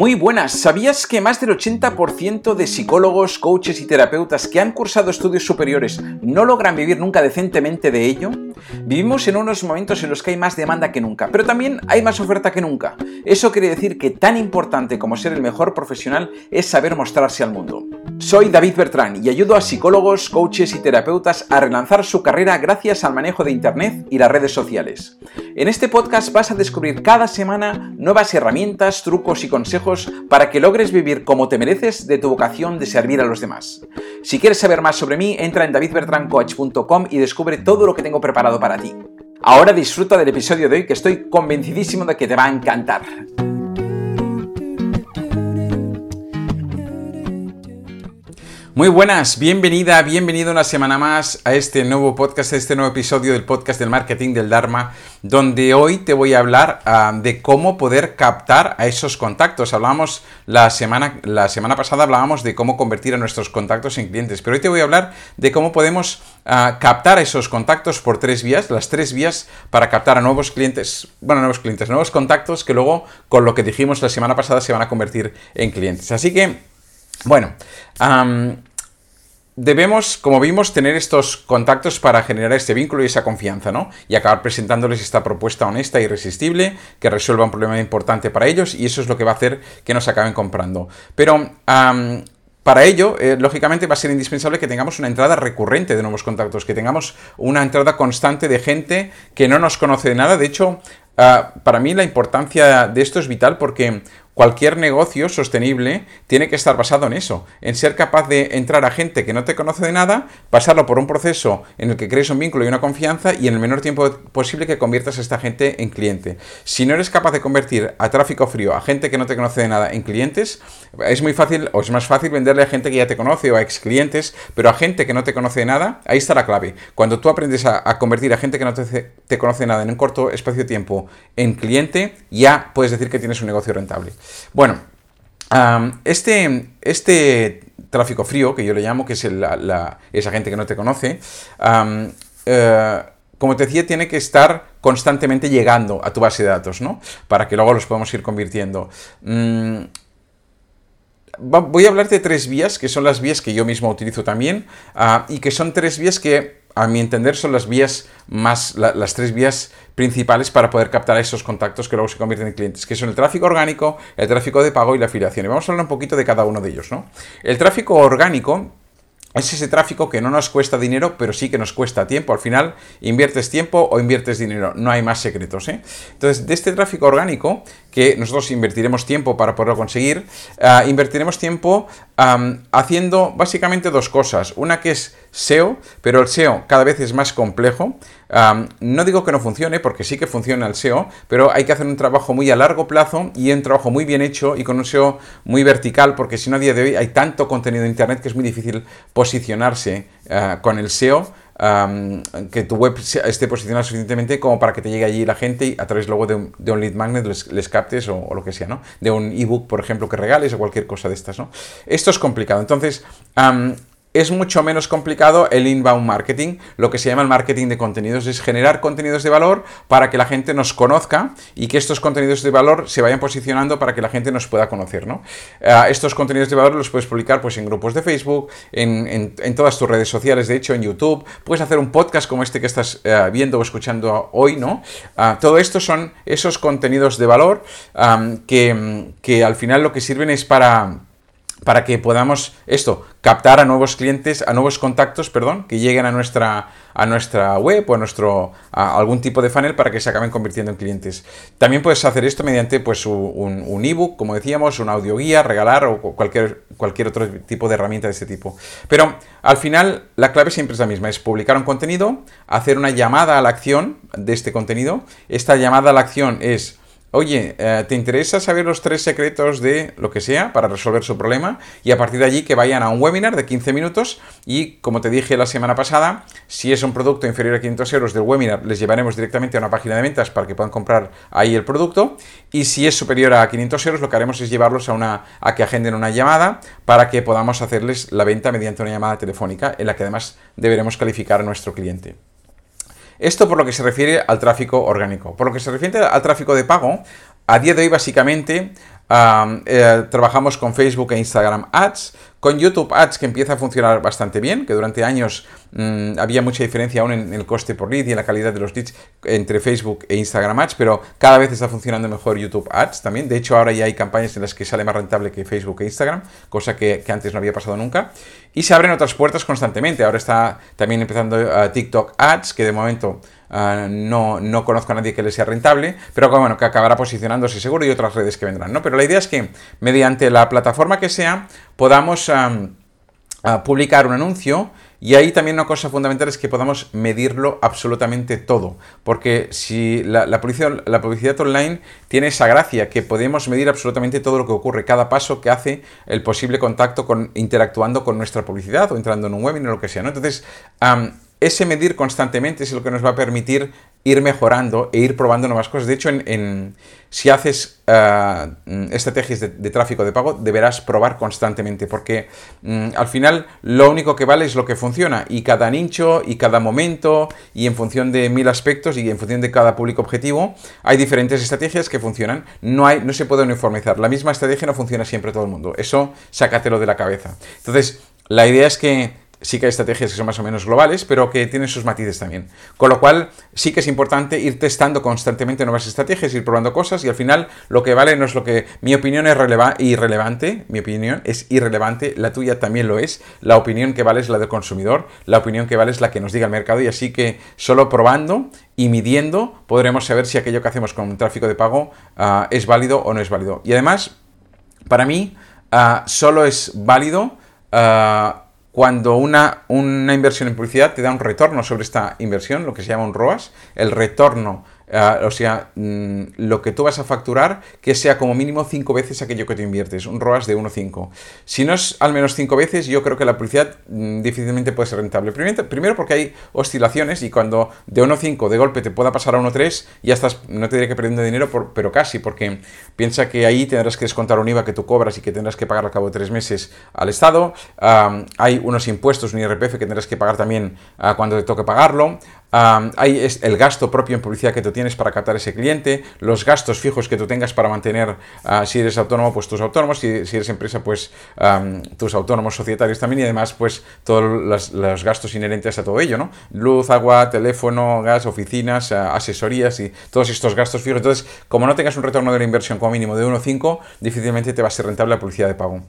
Muy buenas, ¿sabías que más del 80% de psicólogos, coaches y terapeutas que han cursado estudios superiores no logran vivir nunca decentemente de ello? Vivimos en unos momentos en los que hay más demanda que nunca, pero también hay más oferta que nunca. Eso quiere decir que tan importante como ser el mejor profesional es saber mostrarse al mundo. Soy David Bertrán y ayudo a psicólogos, coaches y terapeutas a relanzar su carrera gracias al manejo de Internet y las redes sociales. En este podcast vas a descubrir cada semana nuevas herramientas, trucos y consejos para que logres vivir como te mereces de tu vocación de servir a los demás. Si quieres saber más sobre mí, entra en davidbertrancoach.com y descubre todo lo que tengo preparado para ti. Ahora disfruta del episodio de hoy que estoy convencidísimo de que te va a encantar. Muy buenas, bienvenida, bienvenido una semana más a este nuevo podcast, a este nuevo episodio del podcast del marketing del Dharma, donde hoy te voy a hablar ah, de cómo poder captar a esos contactos. Hablamos la semana, la semana pasada hablábamos de cómo convertir a nuestros contactos en clientes, pero hoy te voy a hablar de cómo podemos ah, captar a esos contactos por tres vías, las tres vías para captar a nuevos clientes, bueno, nuevos clientes, nuevos contactos que luego con lo que dijimos la semana pasada se van a convertir en clientes. Así que, bueno, debemos, como vimos, tener estos contactos para generar este vínculo y esa confianza, ¿no? Y acabar presentándoles esta propuesta honesta e irresistible que resuelva un problema importante para ellos y eso es lo que va a hacer que nos acaben comprando. Pero para ello, eh, lógicamente, va a ser indispensable que tengamos una entrada recurrente de nuevos contactos, que tengamos una entrada constante de gente que no nos conoce de nada. De hecho, ah, para mí la importancia de esto es vital porque Cualquier negocio sostenible tiene que estar basado en eso, en ser capaz de entrar a gente que no te conoce de nada, pasarlo por un proceso en el que crees un vínculo y una confianza y en el menor tiempo posible que conviertas a esta gente en cliente. Si no eres capaz de convertir a tráfico frío, a gente que no te conoce de nada, en clientes, es muy fácil o es más fácil venderle a gente que ya te conoce o a ex clientes, pero a gente que no te conoce de nada, ahí está la clave. Cuando tú aprendes a, convertir a gente que no te, te conoce de nada en un corto espacio de tiempo en cliente, ya puedes decir que tienes un negocio rentable. Bueno, este, este tráfico frío, que yo le llamo, que es esa gente que no te conoce, eh, como te decía, tiene que estar constantemente llegando a tu base de datos, ¿no? Para que luego los podamos ir convirtiendo. Mm, voy a hablar de tres vías, que son las vías que yo mismo utilizo también, ah, y que son tres vías que a mi entender, son las vías más, las tres vías principales para poder captar esos contactos que luego se convierten en clientes, que son el tráfico orgánico, el tráfico de pago y la afiliación. Y vamos a hablar un poquito de cada uno de ellos, ¿no? El tráfico orgánico es ese tráfico que no nos cuesta dinero, pero sí que nos cuesta tiempo. Al final, inviertes tiempo o inviertes dinero. No hay más secretos. ¿eh? Entonces, de este tráfico orgánico, que nosotros invertiremos tiempo para poderlo conseguir, ah, invertiremos tiempo haciendo básicamente dos cosas. Una que es SEO, pero el SEO cada vez es más complejo. no digo que no funcione, porque sí que funciona el SEO, pero hay que hacer un trabajo muy a largo plazo y un trabajo muy bien hecho y con un SEO muy vertical, porque si no a día de hoy hay tanto contenido en Internet que es muy difícil posicionarse ah, con el SEO. que tu web esté posicionada suficientemente como para que te llegue allí la gente y a través luego de un, lead magnet les, captes o, lo que sea, ¿no? De un ebook, por ejemplo, que regales o cualquier cosa de estas, ¿no? Esto es complicado. Entonces, es mucho menos complicado el inbound marketing. Lo que se llama el marketing de contenidos es generar contenidos de valor para que la gente nos conozca y que estos contenidos de valor se vayan posicionando para que la gente nos pueda conocer. ¿no? Eh, estos contenidos de valor los puedes publicar pues, en grupos de Facebook, en, todas tus redes sociales, de hecho en YouTube. Puedes hacer un podcast como este que estás eh, viendo o escuchando hoy. ¿no? Ah, todo esto son esos contenidos de valor que, que al final lo que sirven es para para que podamos esto, captar a nuevos clientes, a nuevos contactos, perdón, que lleguen a nuestra, a nuestra web o a nuestro a algún tipo de funnel para que se acaben convirtiendo en clientes. También puedes hacer esto mediante pues un, ebook, como decíamos, un audio guía, regalar o cualquier, cualquier otro tipo de herramienta de este tipo. Pero al final la clave siempre es la misma, es publicar un contenido, hacer una llamada a la acción de este contenido. Esta llamada a la acción es Oye, eh, ¿te interesa saber los tres secretos de lo que sea para resolver su problema? Y a partir de allí que vayan a un webinar de 15 minutos y, como te dije la semana pasada, si es un producto inferior a 500 euros del webinar, les llevaremos directamente a una página de ventas para que puedan comprar ahí el producto. Y si es superior a 500 euros, lo que haremos es llevarlos a, una, a que agenden una llamada para que podamos hacerles la venta mediante una llamada telefónica en la que además deberemos calificar a nuestro cliente. Esto por lo que se refiere al tráfico orgánico. Por lo que se refiere al tráfico de pago, a día de hoy básicamente eh, trabajamos con Facebook e Instagram Ads, con YouTube Ads que empieza a funcionar bastante bien, que durante años mm, había mucha diferencia aún en, el coste por lead y en la calidad de los leads entre Facebook e Instagram Ads, pero cada vez está funcionando mejor YouTube Ads también. De hecho, ahora ya hay campañas en las que sale más rentable que Facebook e Instagram, cosa que, antes no había pasado nunca. Y se abren otras puertas constantemente. Ahora está también empezando uh, TikTok Ads, que de momento uh, no, no, conozco a nadie que le sea rentable, pero bueno, que acabará posicionándose seguro y otras redes que vendrán, ¿no? Pero la idea es que mediante la plataforma que sea, podamos publicar un anuncio y ahí también una cosa fundamental es que podamos medirlo absolutamente todo, porque si la, publicidad, la, publicidad, online tiene esa gracia, que podemos medir absolutamente todo lo que ocurre, cada paso que hace el posible contacto con interactuando con nuestra publicidad o entrando en un webinar o lo que sea, ¿no? Entonces, ese medir constantemente es lo que nos va a permitir ir mejorando e ir probando nuevas cosas. De hecho, en, si haces eh, estrategias de, tráfico de pago, deberás probar constantemente, porque mm, al final lo único que vale es lo que funciona, y cada nicho, y cada momento, y en función de mil aspectos, y en función de cada público objetivo, hay diferentes estrategias que funcionan. No, hay, no se puede uniformizar. La misma estrategia no funciona siempre todo el mundo. Eso sácatelo de la cabeza. Entonces, la idea es que sí que hay estrategias que son más o menos globales, pero que tienen sus matices también. Con lo cual, sí que es importante ir testando constantemente nuevas estrategias, ir probando cosas y al final lo que vale no es lo que... Mi opinión es irrelevante, mi opinión es irrelevante, la tuya también lo es, la opinión que vale es la del consumidor, la opinión que vale es la que nos diga el mercado y así que solo probando y midiendo podremos saber si aquello que hacemos con tráfico de pago ah, es válido o no es válido. Y además, para mí, ah, solo es válido... Ah, cuando una, una inversión en publicidad te da un retorno sobre esta inversión, lo que se llama un ROAS, el retorno Ah, o sea, mm, lo que tú vas a facturar, que sea como mínimo 5 veces aquello que te inviertes, un ROAS de 1,5. Si no es al menos 5 veces, yo creo que la publicidad mm, difícilmente puede ser rentable. Primero, primero porque hay oscilaciones y cuando de 1,5 de golpe te pueda pasar a 1,3, ya estás, no te diré que perdiendo dinero, pero casi, porque piensa que ahí tendrás que descontar un IVA que tú cobras y que tendrás que pagar al cabo de 3 meses al Estado. hay unos impuestos, un IRPF que tendrás que pagar también ah, cuando te toque pagarlo hay el gasto propio en publicidad que tú tienes para captar ese cliente, los gastos fijos que tú tengas para mantener, ah, si eres autónomo, pues tus autónomos, si, eres empresa, pues tus autónomos societarios también y además pues todos los, gastos inherentes a todo ello, ¿no? Luz, agua, teléfono, gas, oficinas, ah, asesorías y todos estos gastos fijos. Entonces, como no tengas un retorno de la inversión como mínimo de 1,5, difícilmente te va a ser rentable la publicidad de pago.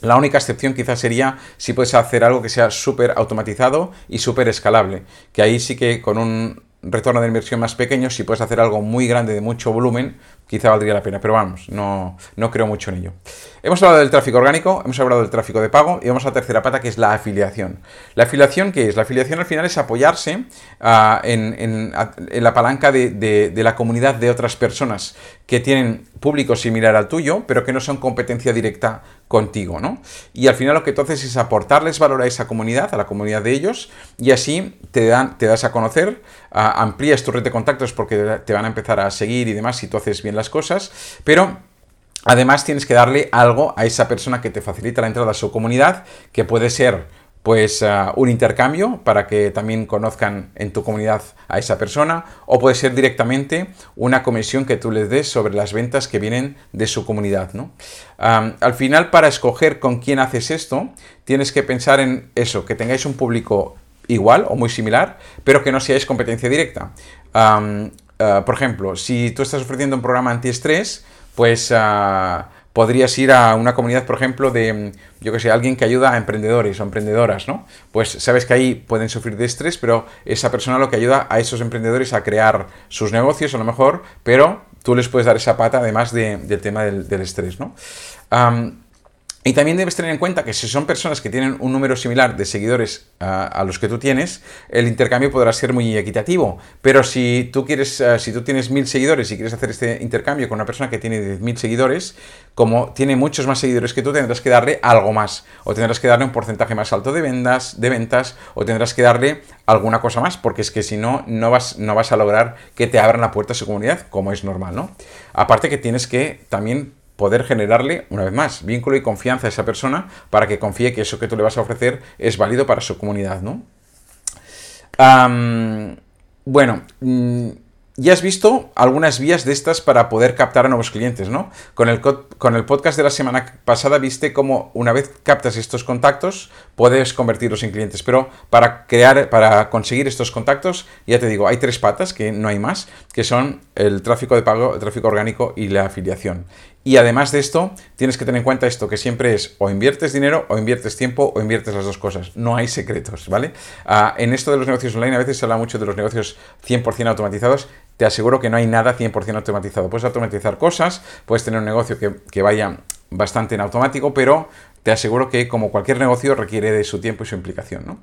La única excepción quizás sería si puedes hacer algo que sea súper automatizado y súper escalable, que ahí sí que con un retorno de inversión más pequeño, si puedes hacer algo muy grande de mucho volumen, quizá valdría la pena, pero vamos, no, no creo mucho en ello. Hemos hablado del tráfico orgánico, hemos hablado del tráfico de pago y vamos a la tercera pata que es la afiliación. ¿La afiliación qué es? La afiliación al final es apoyarse ah, en, la palanca de, la comunidad de otras personas que tienen público similar al tuyo, pero que no son competencia directa contigo, ¿no? Y al final lo que tú haces es aportarles valor a esa comunidad, a la comunidad de ellos, y así te, dan, te das a conocer, ah, amplías tu red de contactos porque te van a empezar a seguir y demás si tú haces bien las cosas, pero Además tienes que darle algo a esa persona que te facilita la entrada a su comunidad, que puede ser pues ah, un intercambio para que también conozcan en tu comunidad a esa persona o puede ser directamente una comisión que tú les des sobre las ventas que vienen de su comunidad. ¿no? al final para escoger con quién haces esto tienes que pensar en eso, que tengáis un público igual o muy similar pero que no seáis competencia directa. Ah, por ejemplo, si tú estás ofreciendo un programa antiestrés, pues uh, podrías ir a una comunidad, por ejemplo, de, yo que sé, alguien que ayuda a emprendedores o emprendedoras, ¿no? Pues sabes que ahí pueden sufrir de estrés, pero esa persona lo que ayuda a esos emprendedores a crear sus negocios a lo mejor, pero tú les puedes dar esa pata además del tema del, estrés, ¿no? Y también debes tener en cuenta que si son personas que tienen un número similar de seguidores a los que tú tienes, el intercambio podrá ser muy equitativo. Pero si tú quieres, eh, si tú tienes mil seguidores y quieres hacer este intercambio con una persona que tiene mil seguidores, como tiene muchos más seguidores que tú, tendrás que darle algo más. O tendrás que darle un porcentaje más alto de ventas, de ventas, o tendrás que darle alguna cosa más, porque es que si no, no vas, no vas a lograr que te abran la puerta a su comunidad, como es normal, ¿no? Aparte que tienes que también poder generarle, una vez más, vínculo y confianza a esa persona para que confíe que eso que tú le vas a ofrecer es válido para su comunidad, ¿no? bueno, mm, ya has visto algunas vías de estas para poder captar a nuevos clientes, ¿no? Con el, con el podcast de la semana pasada viste cómo una vez captas estos contactos, puedes convertirlos en clientes. Pero para crear, para conseguir estos contactos, ya te digo, hay tres patas, que no hay más, que son el tráfico de pago, el tráfico orgánico y la afiliación. Y además de esto, tienes que tener en cuenta esto, que siempre es o inviertes dinero, o inviertes tiempo, o inviertes las dos cosas. No hay secretos, ¿vale? Ah, en esto de los negocios online a veces se habla mucho de los negocios 100% automatizados. Te aseguro que no hay nada 100% automatizado. Puedes automatizar cosas, puedes tener un negocio que, que vaya bastante en automático, pero te aseguro que como cualquier negocio requiere de su tiempo y su implicación, ¿no?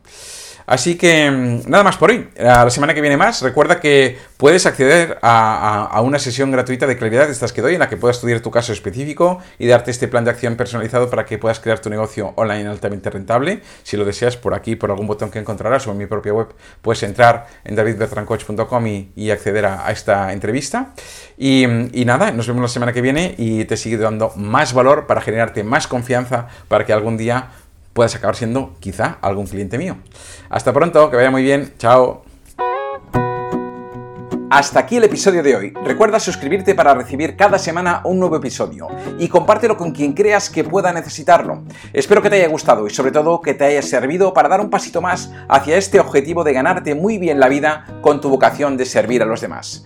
Así que mm, nada más por hoy. La semana que viene más. Recuerda que puedes acceder a, una sesión gratuita de claridad de estas que doy en la que puedas estudiar tu caso específico y darte este plan de acción personalizado para que puedas crear tu negocio online altamente rentable. Si lo deseas, por aquí, por algún botón que encontrarás o en mi propia web, puedes entrar en davidbertrancoach.com y, acceder a, esta entrevista. Y, nada, nos vemos la semana que viene y te sigo dando más valor para generarte más confianza para que algún día puedas acabar siendo quizá algún cliente mío. Hasta pronto, que vaya muy bien, chao. Hasta aquí el episodio de hoy. Recuerda suscribirte para recibir cada semana un nuevo episodio y compártelo con quien creas que pueda necesitarlo. Espero que te haya gustado y sobre todo que te haya servido para dar un pasito más hacia este objetivo de ganarte muy bien la vida con tu vocación de servir a los demás.